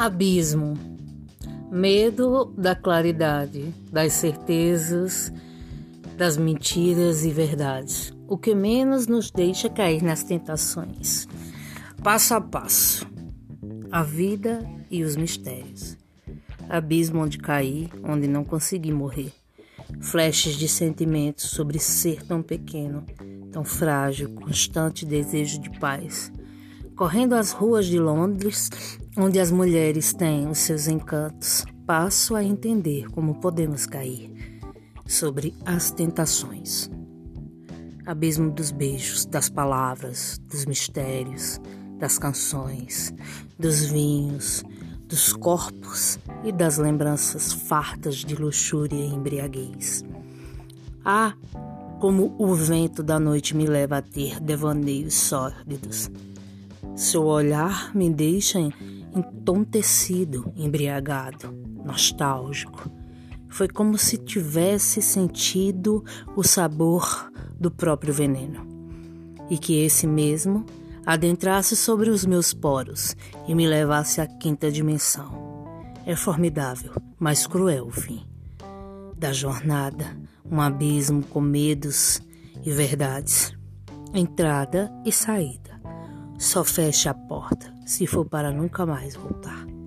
Abismo. Medo da claridade, das certezas, das mentiras e verdades. O que menos nos deixa cair nas tentações. Passo a passo. A vida e os mistérios. Abismo onde caí, onde não consegui morrer. Flashes de sentimentos sobre ser tão pequeno, tão frágil, constante desejo de paz Correndo as ruas de Londres, onde as mulheres têm os seus encantos, passo a entender como podemos cair sobre as tentações. Abismo dos beijos, das palavras, dos mistérios, das canções, dos vinhos, dos corpos e das lembranças fartas de luxúria e embriaguez. Ah, como o vento da noite me leva a ter devaneios sórdidos seu olhar me deixa entontecido, embriagado, nostálgico. Foi como se tivesse sentido o sabor do próprio veneno. E que esse mesmo adentrasse sobre os meus poros e me levasse à quinta dimensão. É formidável, mas cruel o fim. Da jornada, um abismo com medos e verdades. Entrada e saída. Só feche a porta se for para nunca mais voltar.